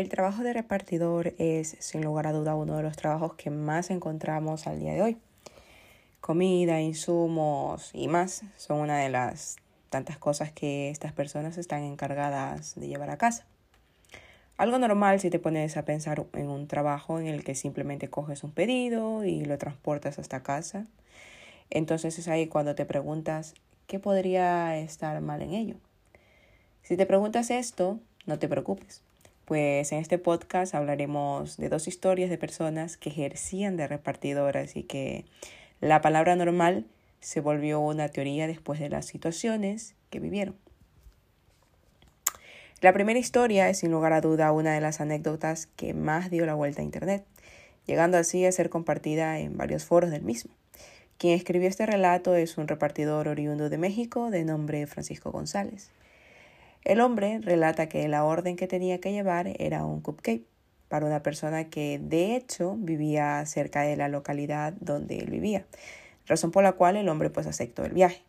El trabajo de repartidor es, sin lugar a duda, uno de los trabajos que más encontramos al día de hoy. Comida, insumos y más son una de las tantas cosas que estas personas están encargadas de llevar a casa. Algo normal si te pones a pensar en un trabajo en el que simplemente coges un pedido y lo transportas hasta casa. Entonces es ahí cuando te preguntas, ¿qué podría estar mal en ello? Si te preguntas esto, no te preocupes pues en este podcast hablaremos de dos historias de personas que ejercían de repartidoras y que la palabra normal se volvió una teoría después de las situaciones que vivieron. La primera historia es sin lugar a duda una de las anécdotas que más dio la vuelta a Internet, llegando así a ser compartida en varios foros del mismo. Quien escribió este relato es un repartidor oriundo de México de nombre Francisco González. El hombre relata que la orden que tenía que llevar era un cupcake para una persona que de hecho vivía cerca de la localidad donde él vivía, razón por la cual el hombre pues aceptó el viaje.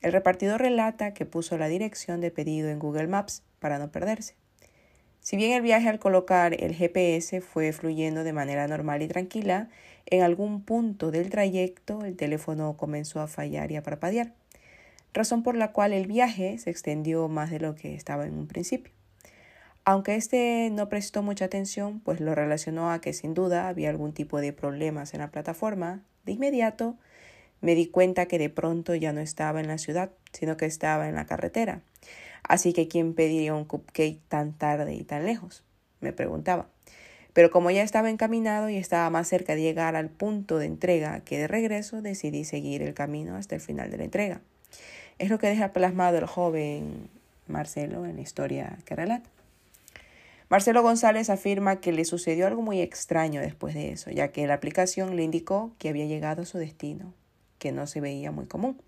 El repartidor relata que puso la dirección de pedido en Google Maps para no perderse. Si bien el viaje al colocar el GPS fue fluyendo de manera normal y tranquila, en algún punto del trayecto el teléfono comenzó a fallar y a parpadear razón por la cual el viaje se extendió más de lo que estaba en un principio. Aunque este no prestó mucha atención, pues lo relacionó a que sin duda había algún tipo de problemas en la plataforma, de inmediato me di cuenta que de pronto ya no estaba en la ciudad, sino que estaba en la carretera. Así que ¿quién pediría un cupcake tan tarde y tan lejos? me preguntaba. Pero como ya estaba encaminado y estaba más cerca de llegar al punto de entrega que de regreso, decidí seguir el camino hasta el final de la entrega. Es lo que deja plasmado el joven Marcelo en la historia que relata. Marcelo González afirma que le sucedió algo muy extraño después de eso, ya que la aplicación le indicó que había llegado a su destino, que no se veía muy común.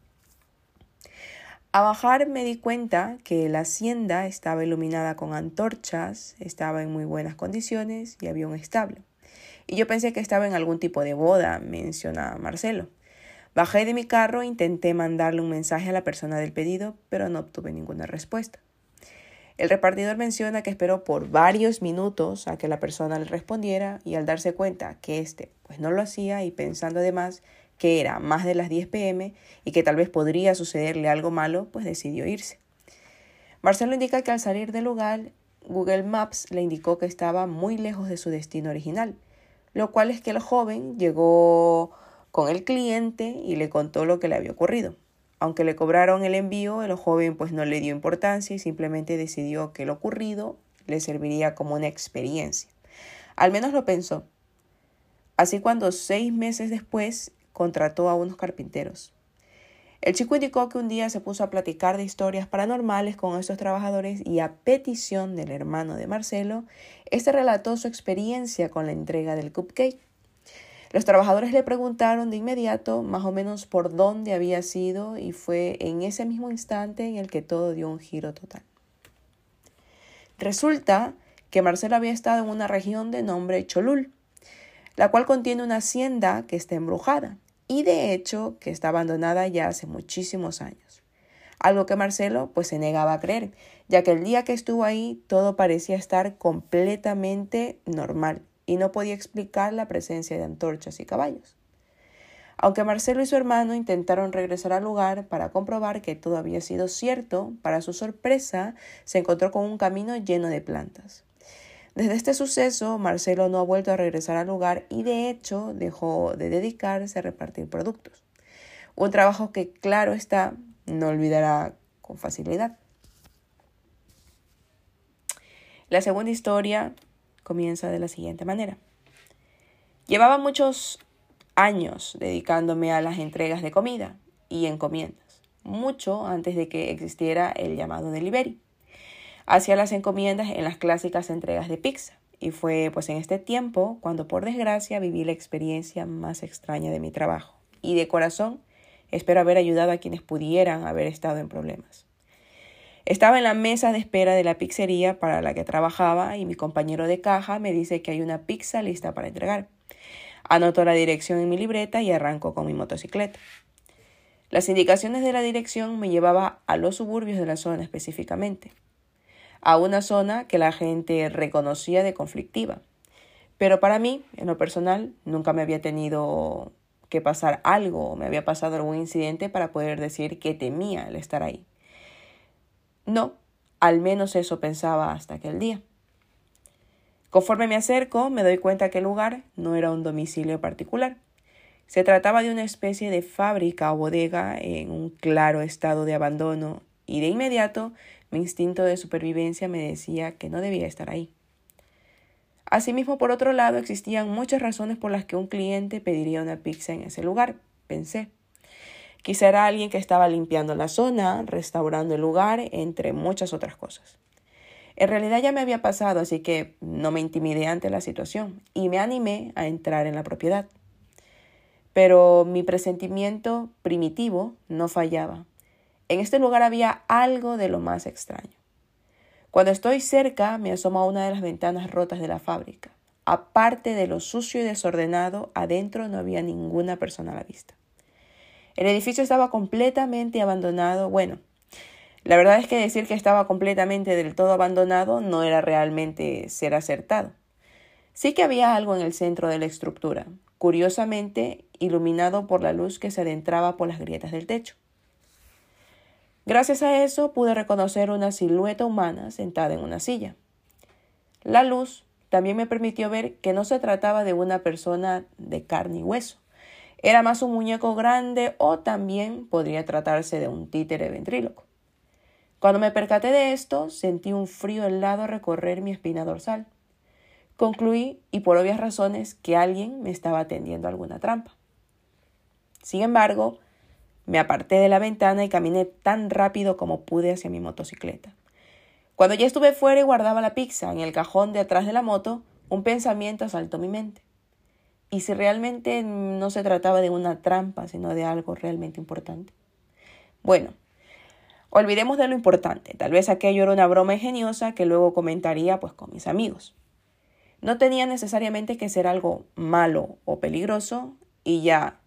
A bajar me di cuenta que la hacienda estaba iluminada con antorchas, estaba en muy buenas condiciones y había un establo. Y yo pensé que estaba en algún tipo de boda, menciona Marcelo. Bajé de mi carro e intenté mandarle un mensaje a la persona del pedido, pero no obtuve ninguna respuesta. El repartidor menciona que esperó por varios minutos a que la persona le respondiera y al darse cuenta que éste pues no lo hacía y pensando además que era más de las 10 pm y que tal vez podría sucederle algo malo, pues decidió irse. Marcelo indica que al salir del lugar, Google Maps le indicó que estaba muy lejos de su destino original, lo cual es que el joven llegó con el cliente y le contó lo que le había ocurrido. Aunque le cobraron el envío, el joven pues no le dio importancia y simplemente decidió que lo ocurrido le serviría como una experiencia. Al menos lo pensó. Así cuando seis meses después contrató a unos carpinteros. El chico indicó que un día se puso a platicar de historias paranormales con estos trabajadores y a petición del hermano de Marcelo, este relató su experiencia con la entrega del cupcake. Los trabajadores le preguntaron de inmediato más o menos por dónde había sido y fue en ese mismo instante en el que todo dio un giro total. Resulta que Marcelo había estado en una región de nombre Cholul, la cual contiene una hacienda que está embrujada y de hecho que está abandonada ya hace muchísimos años. Algo que Marcelo pues se negaba a creer, ya que el día que estuvo ahí todo parecía estar completamente normal y no podía explicar la presencia de antorchas y caballos. Aunque Marcelo y su hermano intentaron regresar al lugar para comprobar que todo había sido cierto, para su sorpresa se encontró con un camino lleno de plantas. Desde este suceso, Marcelo no ha vuelto a regresar al lugar y de hecho dejó de dedicarse a repartir productos. Un trabajo que, claro está, no olvidará con facilidad. La segunda historia comienza de la siguiente manera. Llevaba muchos años dedicándome a las entregas de comida y encomiendas, mucho antes de que existiera el llamado delivery. Hacía las encomiendas en las clásicas entregas de pizza y fue pues en este tiempo cuando por desgracia viví la experiencia más extraña de mi trabajo y de corazón espero haber ayudado a quienes pudieran haber estado en problemas. Estaba en la mesa de espera de la pizzería para la que trabajaba y mi compañero de caja me dice que hay una pizza lista para entregar. Anoto la dirección en mi libreta y arranco con mi motocicleta. Las indicaciones de la dirección me llevaba a los suburbios de la zona específicamente. a una zona que la gente reconocía de conflictiva. Pero para mí, en lo personal, nunca me había tenido que pasar algo, me había pasado algún incidente para poder decir que temía el estar ahí. No, al menos eso pensaba hasta aquel día. Conforme me acerco, me doy cuenta que el lugar no era un domicilio particular. Se trataba de una especie de fábrica o bodega en un claro estado de abandono y de inmediato mi instinto de supervivencia me decía que no debía estar ahí. Asimismo, por otro lado, existían muchas razones por las que un cliente pediría una pizza en ese lugar, pensé. Quizá era alguien que estaba limpiando la zona, restaurando el lugar, entre muchas otras cosas. En realidad ya me había pasado, así que no me intimidé ante la situación y me animé a entrar en la propiedad. Pero mi presentimiento primitivo no fallaba. En este lugar había algo de lo más extraño. Cuando estoy cerca, me asomo a una de las ventanas rotas de la fábrica. Aparte de lo sucio y desordenado, adentro no había ninguna persona a la vista. El edificio estaba completamente abandonado. Bueno, la verdad es que decir que estaba completamente del todo abandonado no era realmente ser acertado. Sí que había algo en el centro de la estructura, curiosamente iluminado por la luz que se adentraba por las grietas del techo. Gracias a eso pude reconocer una silueta humana sentada en una silla. La luz también me permitió ver que no se trataba de una persona de carne y hueso. Era más un muñeco grande o también podría tratarse de un títere ventríloco. Cuando me percaté de esto, sentí un frío helado recorrer mi espina dorsal. Concluí, y por obvias razones, que alguien me estaba tendiendo alguna trampa. Sin embargo, me aparté de la ventana y caminé tan rápido como pude hacia mi motocicleta. Cuando ya estuve fuera y guardaba la pizza en el cajón de atrás de la moto, un pensamiento asaltó mi mente. ¿Y si realmente no se trataba de una trampa, sino de algo realmente importante? Bueno, olvidemos de lo importante. Tal vez aquello era una broma ingeniosa que luego comentaría pues con mis amigos. No tenía necesariamente que ser algo malo o peligroso y ya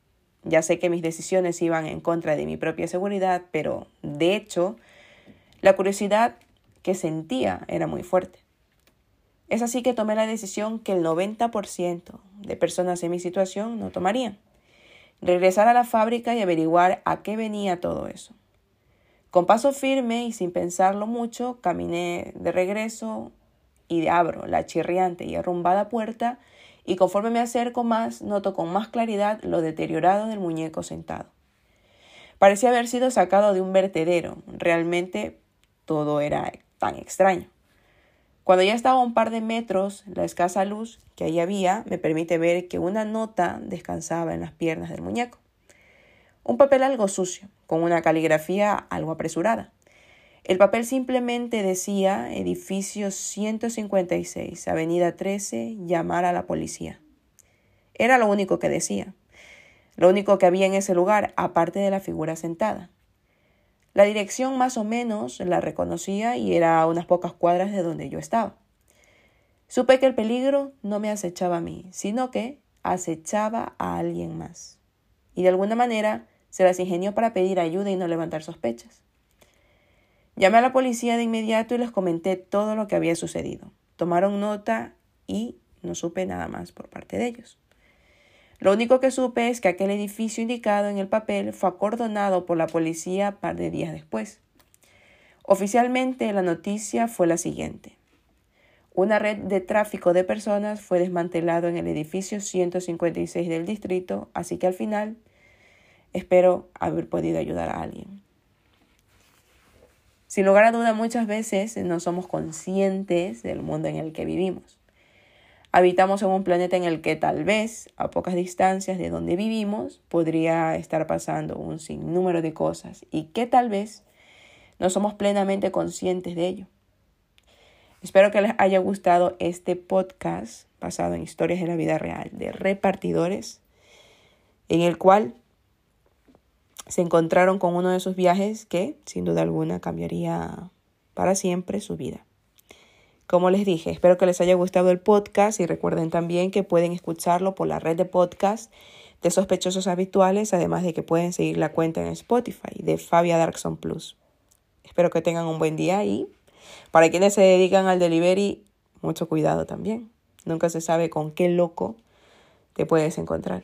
ya sé que mis decisiones iban en contra de mi propia seguridad, pero de hecho, la curiosidad que sentía era muy fuerte. Es así que tomé la decisión que el 90% de personas en mi situación no tomarían. Regresar a la fábrica y averiguar a qué venía todo eso. Con paso firme y sin pensarlo mucho, caminé de regreso y abro la chirriante y arrumbada puerta y conforme me acerco más, noto con más claridad lo deteriorado del muñeco sentado. Parecía haber sido sacado de un vertedero. Realmente todo era tan extraño. Cuando ya estaba a un par de metros, la escasa luz que ahí había me permite ver que una nota descansaba en las piernas del muñeco. Un papel algo sucio, con una caligrafía algo apresurada. El papel simplemente decía edificio 156, avenida 13, llamar a la policía. Era lo único que decía, lo único que había en ese lugar, aparte de la figura sentada. La dirección más o menos la reconocía y era a unas pocas cuadras de donde yo estaba. Supe que el peligro no me acechaba a mí, sino que acechaba a alguien más. Y de alguna manera se las ingenió para pedir ayuda y no levantar sospechas. Llamé a la policía de inmediato y les comenté todo lo que había sucedido. Tomaron nota y no supe nada más por parte de ellos. Lo único que supe es que aquel edificio indicado en el papel fue acordonado por la policía un par de días después. Oficialmente la noticia fue la siguiente. Una red de tráfico de personas fue desmantelado en el edificio 156 del distrito, así que al final espero haber podido ayudar a alguien. Sin lugar a duda, muchas veces no somos conscientes del mundo en el que vivimos. Habitamos en un planeta en el que tal vez, a pocas distancias de donde vivimos, podría estar pasando un sinnúmero de cosas y que tal vez no somos plenamente conscientes de ello. Espero que les haya gustado este podcast basado en historias de la vida real de repartidores, en el cual se encontraron con uno de esos viajes que, sin duda alguna, cambiaría para siempre su vida. Como les dije, espero que les haya gustado el podcast y recuerden también que pueden escucharlo por la red de podcast de sospechosos habituales, además de que pueden seguir la cuenta en Spotify de Fabia Darkson Plus. Espero que tengan un buen día y Para quienes se dedican al delivery, mucho cuidado también. Nunca se sabe con qué loco te puedes encontrar.